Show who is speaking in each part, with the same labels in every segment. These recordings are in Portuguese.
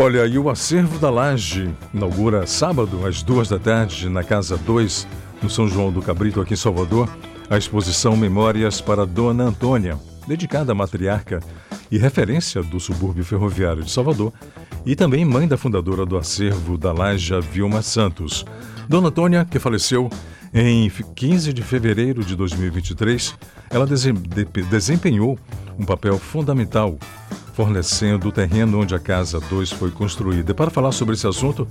Speaker 1: Olha, e o Acervo da Laje inaugura sábado, às duas da tarde, na Casa 2, no São João do Cabrito, aqui em Salvador, a exposição Memórias para Dona Antônia, dedicada à matriarca e referência do subúrbio ferroviário de Salvador, e também mãe da fundadora do Acervo da Laje, Vilma Santos. Dona Antônia, que faleceu em 15 de fevereiro de 2023, ela desempenhou um papel fundamental fornecendo o terreno onde a Casa 2 foi construída. E para falar sobre esse assunto,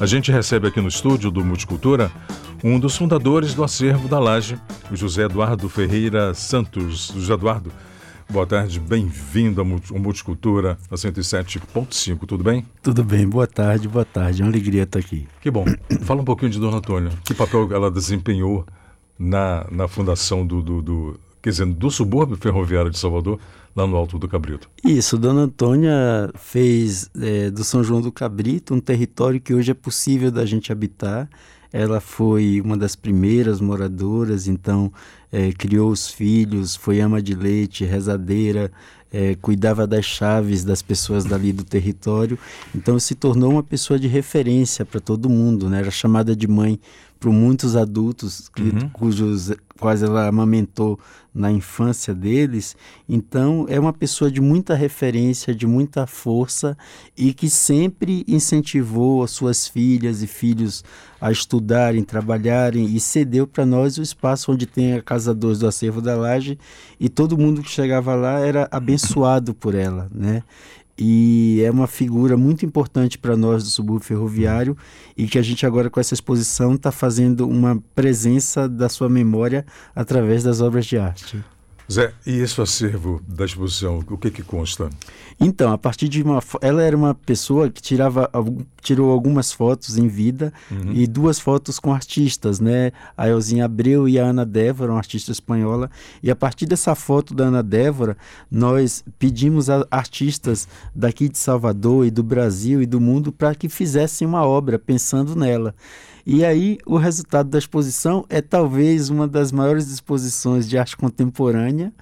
Speaker 1: a gente recebe aqui no estúdio do Multicultura um dos fundadores do acervo da Laje, o José Eduardo Ferreira Santos. José Eduardo, boa tarde, bem-vindo ao Multicultura, a 107.5, tudo bem?
Speaker 2: Tudo bem, boa tarde, boa tarde, é uma alegria estar aqui.
Speaker 1: Que bom. Fala um pouquinho de Dona Antônia, que papel ela desempenhou na, na fundação do, do, do quer dizer, do subúrbio ferroviário de Salvador, lá no Alto do Cabrito.
Speaker 2: Isso, Dona Antônia fez é, do São João do Cabrito um território que hoje é possível da gente habitar. Ela foi uma das primeiras moradoras, então é, criou os filhos, foi ama de leite, rezadeira, é, cuidava das chaves das pessoas dali do território. Então se tornou uma pessoa de referência para todo mundo, né? Era chamada de mãe por muitos adultos que, uhum. cujos quais ela amamentou na infância deles. Então, é uma pessoa de muita referência, de muita força e que sempre incentivou as suas filhas e filhos a estudarem, trabalharem e cedeu para nós o espaço onde tem a Casa 2 do Acervo da Laje e todo mundo que chegava lá era abençoado por ela, né? E é uma figura muito importante para nós do subúrbio ferroviário e que a gente agora com essa exposição está fazendo uma presença da sua memória através das obras de arte.
Speaker 1: Zé, e esse acervo da exposição, o que que consta?
Speaker 2: Então, a partir de uma... Ela era uma pessoa que tirava, tirou algumas fotos em vida uhum. e duas fotos com artistas, né? A Elzinha Abreu e a Ana Débora, uma artista espanhola. E a partir dessa foto da Ana Débora, nós pedimos a artistas daqui de Salvador e do Brasil e do mundo para que fizessem uma obra pensando nela. E aí, o resultado da exposição é talvez uma das maiores exposições de arte contemporânea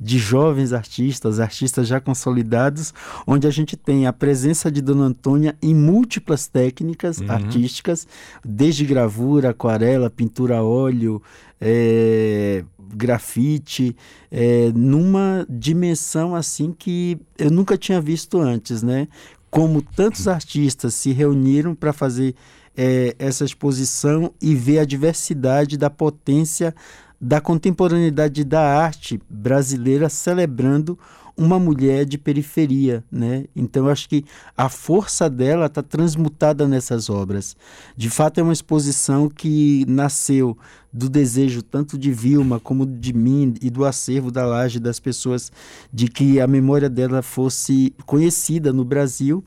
Speaker 2: de jovens artistas, artistas já consolidados, onde a gente tem a presença de Dona Antônia em múltiplas técnicas uhum. artísticas, desde gravura, aquarela, pintura a óleo, é, grafite, é, numa dimensão assim que eu nunca tinha visto antes, né? Como tantos artistas se reuniram para fazer é, essa exposição e ver a diversidade da potência da contemporaneidade da arte brasileira celebrando uma mulher de periferia, né? Então acho que a força dela está transmutada nessas obras. De fato é uma exposição que nasceu do desejo tanto de Vilma como de mim e do acervo da laje das pessoas de que a memória dela fosse conhecida no Brasil.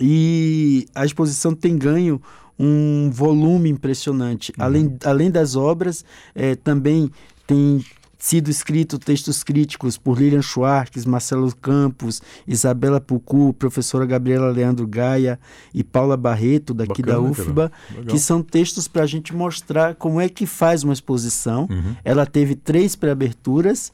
Speaker 2: E a exposição tem ganho um volume impressionante. Uhum. Além, além das obras, é, também tem sido escrito textos críticos por Lilian Schwartz, Marcelo Campos, Isabela Pucu, professora Gabriela Leandro Gaia e Paula Barreto, daqui Bacana, da UFBA, que são textos para a gente mostrar como é que faz uma exposição. Uhum. Ela teve três pré-aberturas,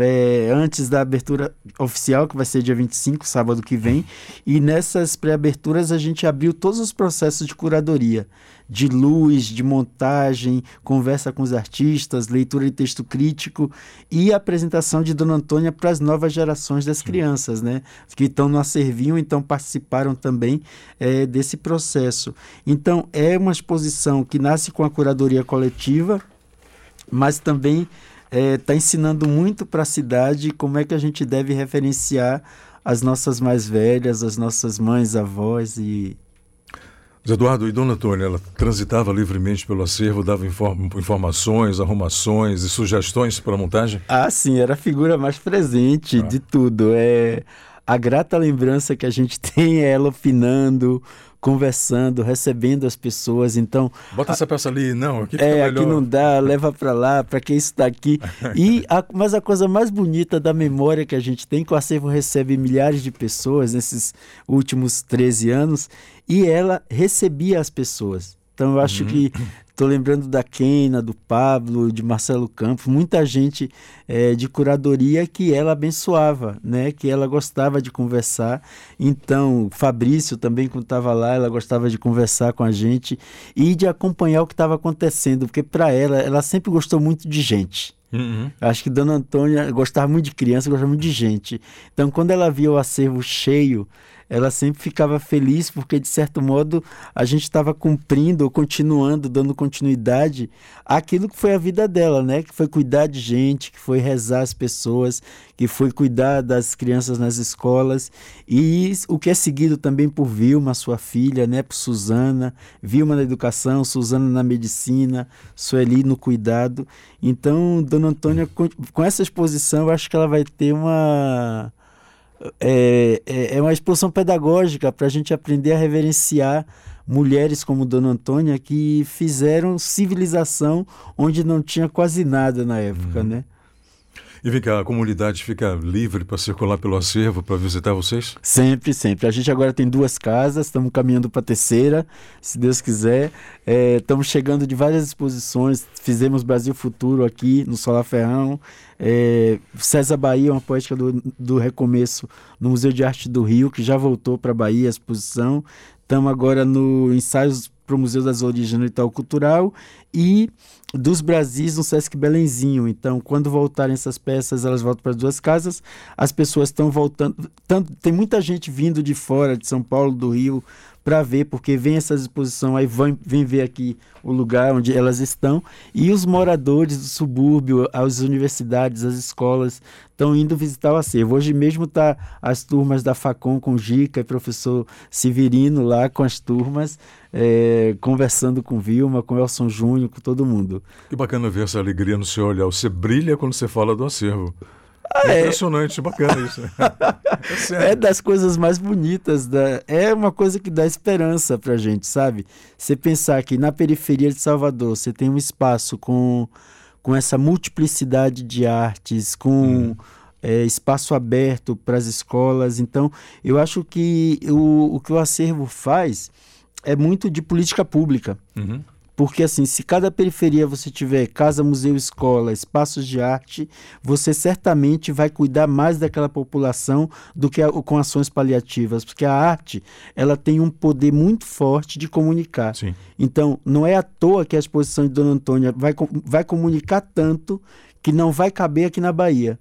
Speaker 2: é, antes da abertura oficial, que vai ser dia 25, sábado que vem. E nessas pré-aberturas a gente abriu todos os processos de curadoria, de luz, de montagem, conversa com os artistas, leitura de texto crítico e apresentação de Dona Antônia para as novas gerações das crianças, né? Que estão no Acervinho, então participaram também é, desse processo. Então é uma exposição que nasce com a curadoria coletiva, mas também está é, tá ensinando muito para a cidade como é que a gente deve referenciar as nossas mais velhas, as nossas mães, avós e
Speaker 1: Eduardo, e Dona Antônia, ela transitava livremente pelo acervo, dava inform informações, arrumações e sugestões para a montagem?
Speaker 2: Ah, sim, era a figura mais presente ah. de tudo. É a grata lembrança que a gente tem é ela opinando, conversando, recebendo as pessoas. Então,
Speaker 1: bota a, essa peça ali, não,
Speaker 2: aqui é, aqui não dá, leva para lá, para que isso daqui. e a, mas a coisa mais bonita da memória que a gente tem, que o acervo recebe milhares de pessoas nesses últimos 13 anos, e ela recebia as pessoas Então eu acho uhum. que Estou lembrando da Kena, do Pablo, de Marcelo Campos, muita gente é, de curadoria que ela abençoava, né? que ela gostava de conversar. Então, Fabrício também, quando estava lá, ela gostava de conversar com a gente e de acompanhar o que estava acontecendo, porque para ela, ela sempre gostou muito de gente. Uhum. Acho que Dona Antônia gostava muito de criança, gostava muito de gente. Então, quando ela via o acervo cheio, ela sempre ficava feliz porque, de certo modo, a gente estava cumprindo ou continuando, dando continuidade àquilo que foi a vida dela, né? Que foi cuidar de gente, que foi rezar as pessoas, que foi cuidar das crianças nas escolas. E o que é seguido também por Vilma, sua filha, né? Por Suzana, Vilma na educação, Suzana na medicina, Sueli no cuidado. Então, Dona Antônia, com, essa exposição, eu acho que ela vai ter uma é, é, é uma exposição pedagógica para a gente aprender a reverenciar mulheres como Dona Antônia que fizeram civilização onde não tinha quase nada na época, uhum. né?
Speaker 1: E vem cá, a comunidade fica livre para circular pelo acervo, para visitar vocês?
Speaker 2: Sempre, sempre. A gente agora tem duas casas, estamos caminhando para a terceira, se Deus quiser. É, estamos chegando de várias exposições, fizemos Brasil Futuro aqui no Solar Ferrão, é, César Bahia, uma poética do, do recomeço no Museu de Arte do Rio, que já voltou para a Bahia a exposição. Estamos agora no Ensaios para o Museu das Origens no Itaú Cultural e dos Brasis no Sesc Belenzinho. Então, quando voltarem essas peças, elas voltam para as duas casas. As pessoas estão voltando. Tanto, tem muita gente vindo de fora, de São Paulo, do Rio, para ver, porque vem essa exposição, aí vem, vem ver aqui o lugar onde elas estão. E os moradores do subúrbio, as universidades, as escolas, estão indo visitar o acervo. Hoje mesmo tá as turmas da Facom com Gica e professor Severino lá com as turmas, é, conversando com Vilma, com Elson Júnior, com todo mundo.
Speaker 1: Que bacana ver essa alegria no seu olhar. Você brilha quando você fala do acervo. Ah, é impressionante, bacana isso.
Speaker 2: é, é, das coisas mais bonitas. Da... É uma coisa que dá esperança pra gente, sabe? Você pensar que na periferia de Salvador você tem um espaço com, com essa multiplicidade de artes, com. Hum. É, espaço aberto para as escolas. Então, eu acho que o, o que o acervo faz é muito de política pública. Uhum. Porque assim, se cada periferia você tiver casa, museu, escola, espaços de arte, você certamente vai cuidar mais daquela população do que a, com ações paliativas, porque a arte, ela tem um poder muito forte de comunicar. Sim. Então, não é à toa que a exposição de Dona Antônia vai, vai comunicar tanto que não vai caber aqui na Bahia.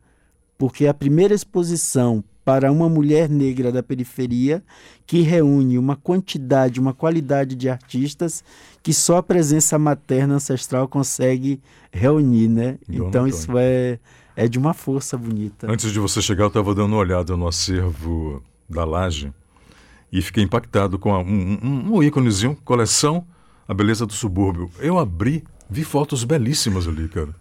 Speaker 2: Porque a primeira exposição para uma mulher negra da periferia que reúne uma quantidade, uma qualidade de artistas que só a presença materna ancestral consegue reunir, né? Então isso é, é de uma força bonita.
Speaker 1: Antes de você chegar, eu estava dando uma olhada no acervo da Laje e fiquei impactado com a, um, um, um íconezinho, coleção A Beleza do Subúrbio. Eu abri, vi fotos belíssimas ali, cara.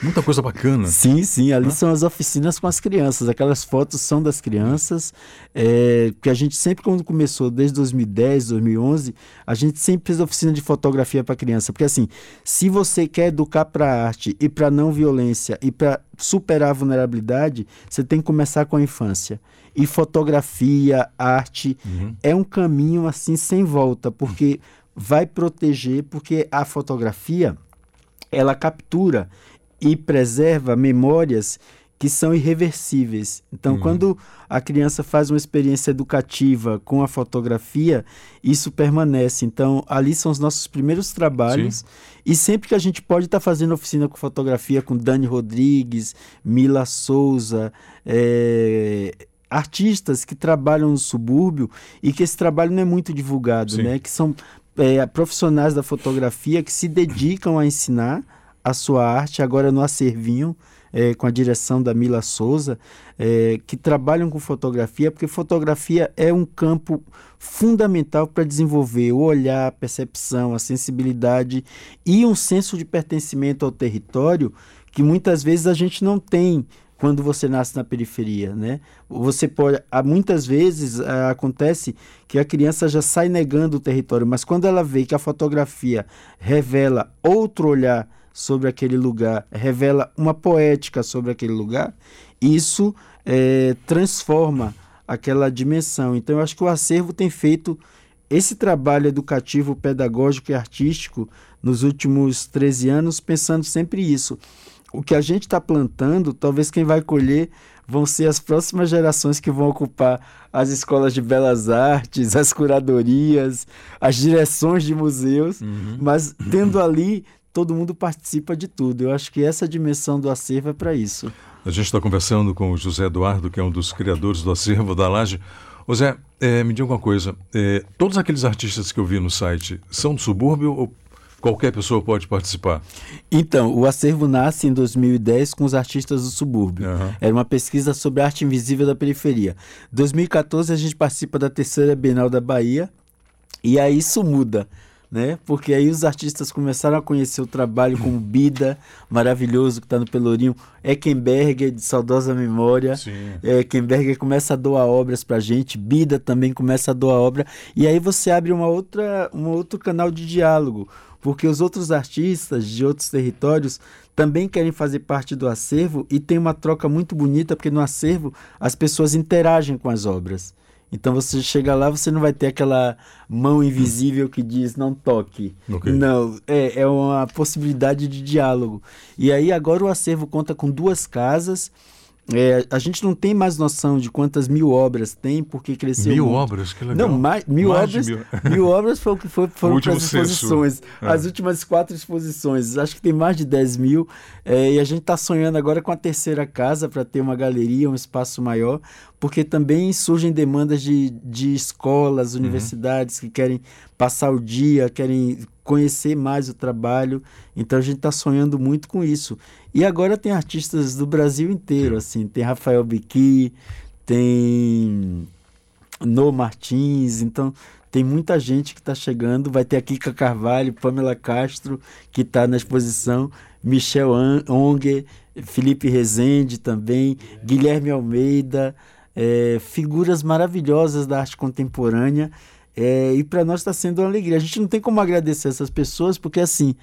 Speaker 1: Muita coisa bacana.
Speaker 2: Sim, sim. Ali são as oficinas com as crianças. Aquelas fotos são das crianças. É, que a gente sempre, quando começou, desde 2010, 2011, a gente sempre fez oficina de fotografia para criança. Porque, assim, se você quer educar para arte e para não violência e para superar a vulnerabilidade, você tem que começar com a infância. E fotografia, arte, uhum. é um caminho, assim, sem volta. Porque vai proteger, porque a fotografia ela captura e preserva memórias que são irreversíveis. Então, uhum. quando a criança faz uma experiência educativa com a fotografia, isso permanece. Então, ali são os nossos primeiros trabalhos. Sim. E sempre que a gente pode estar tá fazendo oficina com fotografia com Dani Rodrigues, Mila Souza, é, artistas que trabalham no subúrbio e que esse trabalho não é muito divulgado, Sim. né? Que são é, profissionais da fotografia que se dedicam a ensinar a sua arte agora no Acervinho, é, com a direção da Mila Souza, é, que trabalham com fotografia, porque fotografia é um campo fundamental para desenvolver o olhar, a percepção, a sensibilidade e um senso de pertencimento ao território que muitas vezes a gente não tem quando você nasce na periferia, né? Você pode, muitas vezes acontece que a criança já sai negando o território, mas quando ela vê que a fotografia revela outro olhar sobre aquele lugar, revela uma poética sobre aquele lugar, isso é, transforma aquela dimensão. Então, eu acho que o acervo tem feito esse trabalho educativo, pedagógico e artístico nos últimos 13 anos, pensando sempre isso. O que a gente está plantando, talvez quem vai colher vão ser as próximas gerações que vão ocupar as escolas de belas artes, as curadorias, as direções de museus, uhum. mas tendo ali todo mundo participa de tudo. Eu acho que essa dimensão do acervo é para isso.
Speaker 1: A gente está conversando com o José Eduardo, que é um dos criadores do acervo da Laje. Zé, é, me diga uma coisa: é, todos aqueles artistas que eu vi no site são do subúrbio ou qualquer pessoa pode participar?
Speaker 2: Então, o acervo nasce em 2010 com os artistas do subúrbio. Uhum. Era uma pesquisa sobre arte invisível da periferia. Em 2014, a gente participa da terceira Bienal da Bahia e aí isso muda né? Porque aí os artistas começaram a conhecer o trabalho como Bida, maravilhoso, que está no Pelourinho, Eckenberger, de saudosa memória. É, Eckenberger começa a doar obras para gente, Bida também começa a doar obra, e aí você abre uma outra, um outro canal de diálogo, porque os outros artistas de outros territórios também querem fazer parte do acervo e tem uma troca muito bonita, porque no acervo as pessoas interagem com as obras. Então você chega lá, você não vai ter aquela mão invisível que diz não toque. Okay. Não, é, é uma possibilidade de diálogo. E aí agora o acervo conta com duas casas é, a gente não tem mais noção de quantas mil obras tem, porque cresceu.
Speaker 1: Mil muito. obras? Que legal.
Speaker 2: Não, mais, mil mais obras. Mil. mil. obras foi o que foi, foram para as exposições. É. As últimas quatro exposições. Acho que tem mais de 10 mil. É, e a gente está sonhando agora com a terceira casa para ter uma galeria, um espaço maior, porque também surgem demandas de, de escolas, uhum. universidades uhum. que querem passar o dia, querem conhecer mais o trabalho. Então a gente está sonhando muito com isso. E agora tem artistas do Brasil inteiro, assim, tem Rafael Biqui, tem No Martins, então tem muita gente que está chegando. Vai ter a Kika Carvalho, Pamela Castro, que está na exposição, Michel Onger, Felipe Rezende também, Guilherme Almeida, é, figuras maravilhosas da arte contemporânea. É, e para nós está sendo uma alegria. A gente não tem como agradecer essas pessoas, porque assim,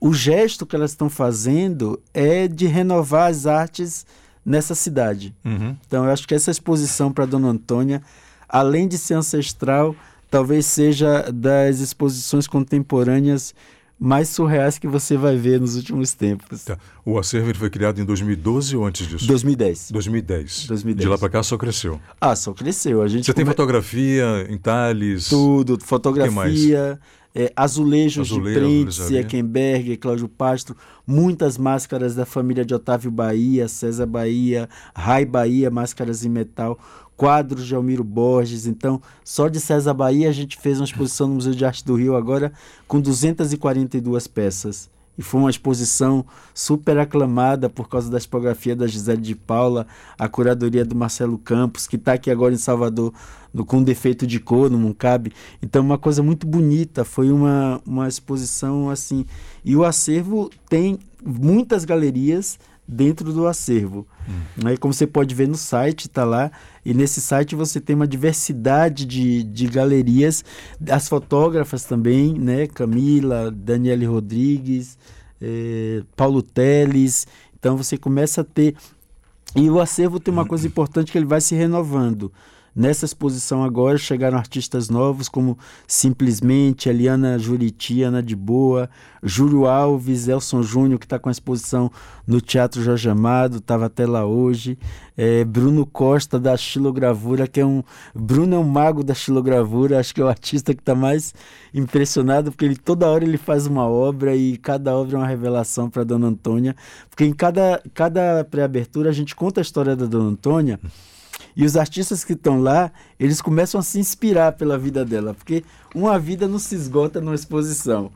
Speaker 2: o gesto que elas estão fazendo é de renovar as artes nessa cidade. Uhum. Então, eu acho que essa exposição para Dona Antônia, além de ser ancestral, talvez seja das exposições contemporâneas mais surreais que você vai ver nos últimos tempos. Tá.
Speaker 1: O acervo foi criado em 2012 ou antes disso?
Speaker 2: 2010.
Speaker 1: 2010. 2010. De lá para cá só cresceu.
Speaker 2: Ah, só cresceu. A gente
Speaker 1: Você come... tem fotografia, entalhes?
Speaker 2: Tudo, fotografia, é, azulejos, azulejos de Prince, Eckenberg, Cláudio Pastro, muitas máscaras da família de Otávio Bahia, César Bahia, Rai Bahia, máscaras em metal, quadros de Almiro Borges. Então, só de César Bahia a gente fez uma exposição no Museu de Arte do Rio agora com 242 peças. E foi uma exposição super aclamada por causa da tipografia da Gisele de Paula, a curadoria do Marcelo Campos, que está aqui agora em Salvador no, com defeito de cor, não cabe. Então, uma coisa muito bonita, foi uma, uma exposição assim. E o acervo tem muitas galerias dentro do acervo. Hum. Aí, como você pode ver no site, está lá, e nesse site você tem uma diversidade de, de galerias, as fotógrafas também, né? Camila, Daniele Rodrigues, eh, Paulo Teles. Então você começa a ter. E o acervo tem uma coisa importante que ele vai se renovando. Nessa exposição agora chegaram artistas novos como Simplesmente, Eliana Juriti, Ana de Boa, Júlio Alves, Elson Júnior, que está com a exposição no Teatro Jorge Amado, estava até lá hoje. É, Bruno Costa, da Xilogravura, que é um. Bruno é um mago da xilogravura, acho que é o artista que está mais impressionado, porque ele toda hora ele faz uma obra e cada obra é uma revelação para Dona Antônia. Porque em cada, cada pré-abertura a gente conta a história da Dona Antônia. E os artistas que estão lá, eles começam a se inspirar pela vida dela, porque uma vida não se esgota numa exposição.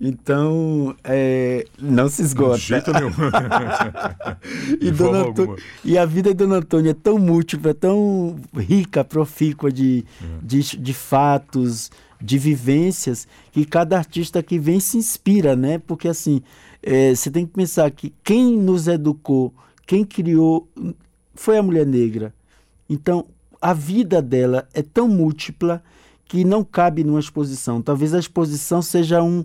Speaker 2: Então, é, não se esgota. De
Speaker 1: jeito nenhum.
Speaker 2: e, Dona Antônia, e a vida de Dona Antônia é tão múltipla, é tão rica, profícua de, uhum. de, de fatos, de vivências, que cada artista que vem se inspira, né? Porque, assim, é, você tem que pensar que quem nos educou, quem criou, foi a mulher negra. Então, a vida dela é tão múltipla que não cabe numa exposição. Talvez a exposição seja um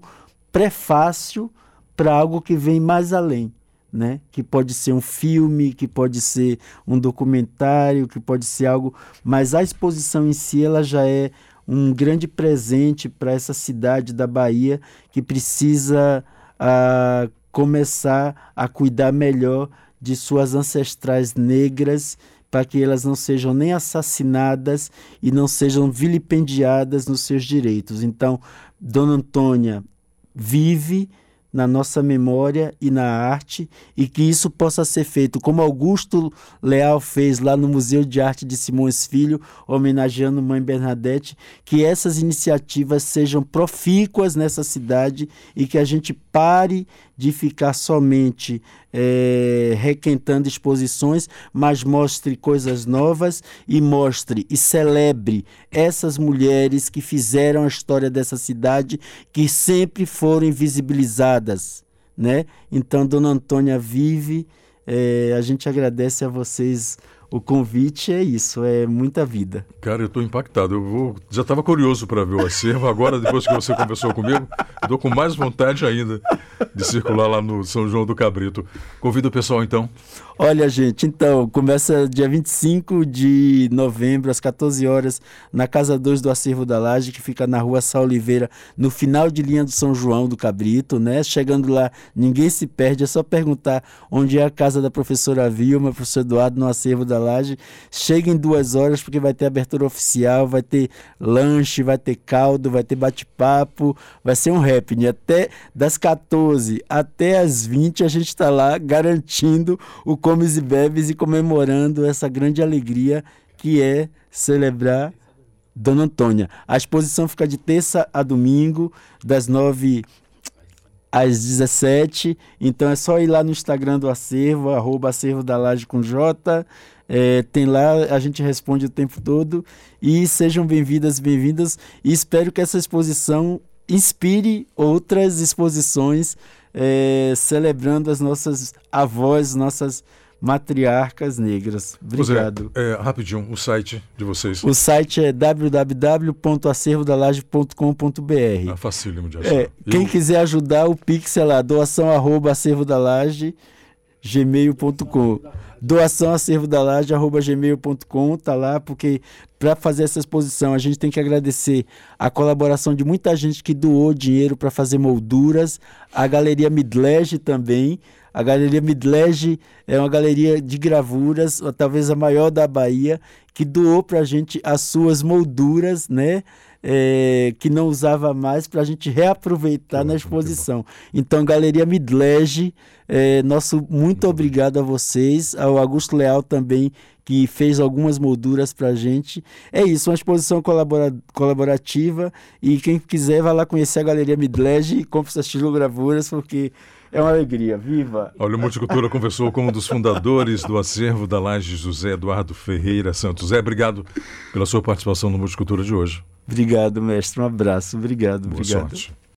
Speaker 2: prefácio para algo que vem mais além, né? Que pode ser um filme, que pode ser um documentário, que pode ser algo, mas a exposição em si ela já é um grande presente para essa cidade da Bahia que precisa uh, começar a cuidar melhor de suas ancestrais negras para que elas não sejam nem assassinadas e não sejam vilipendiadas nos seus direitos. Então, Dona Antônia vive na nossa memória e na arte e que isso possa ser feito como Augusto Leal fez lá no Museu de Arte de Simões Filho, homenageando Mãe Bernadette, que essas iniciativas sejam profícuas nessa cidade e que a gente pare de ficar somente é, requentando exposições, mas mostre coisas novas e mostre e celebre essas mulheres que fizeram a história dessa cidade, que sempre foram invisibilizadas. Né? Então, Dona Antônia vive. É, a gente agradece a vocês o convite é isso, é muita vida.
Speaker 1: Cara, eu estou impactado. Eu vou, já estava curioso para ver o acervo. Agora, depois que você conversou comigo, estou com mais vontade ainda de circular lá no São João do Cabrito. Convido o pessoal então.
Speaker 2: Olha, gente, então, começa dia 25 de novembro, às 14 horas, na Casa 2 do Acervo da Laje, que fica na rua Sá Oliveira, no final de linha do São João do Cabrito, né? Chegando lá, ninguém se perde, é só perguntar onde é a casa da professora Vilma, professor Eduardo, no Acervo da Laje. Chega em duas horas, porque vai ter abertura oficial, vai ter lanche, vai ter caldo, vai ter bate-papo, vai ser um happening. Até das 14 até as 20 a gente está lá garantindo o comes e bebes e comemorando essa grande alegria que é celebrar Dona Antônia. A exposição fica de terça a domingo, das nove às 17. Então é só ir lá no Instagram do acervo, arroba acervo da laje com J. É, tem lá, a gente responde o tempo todo. E sejam bem-vindas, bem-vindas. E espero que essa exposição inspire outras exposições é, celebrando as nossas avós, nossas matriarcas negras. Obrigado.
Speaker 1: é, rapidinho, o site de vocês.
Speaker 2: O site é www.acervodalaje.com.br.
Speaker 1: Ah, facílimo de achar.
Speaker 2: É, quem quiser ajudar, o Pix é lá, doação arroba acervodalaje, gmail.com doação acervo da laje, arroba gmail.com, tá lá, porque para fazer essa exposição a gente tem que agradecer a colaboração de muita gente que doou dinheiro para fazer molduras, a Galeria Midlege também. A Galeria Midlege é uma galeria de gravuras, talvez a maior da Bahia, que doou para a gente as suas molduras, né? é, que não usava mais para a gente reaproveitar na exposição. Então, Galeria Midlege, é, nosso muito obrigado a vocês, ao Augusto Leal também, que fez algumas molduras para a gente. É isso, uma exposição colabora colaborativa e quem quiser vai lá conhecer a Galeria Midlege e compre suas estilogravuras, porque é uma alegria, viva!
Speaker 1: Olha, o Multicultura conversou com um dos fundadores do acervo da Laje, José Eduardo Ferreira Santos. Zé, obrigado pela sua participação no Multicultura de hoje.
Speaker 2: Obrigado, mestre. Um abraço. Obrigado, Boa obrigado. Sorte.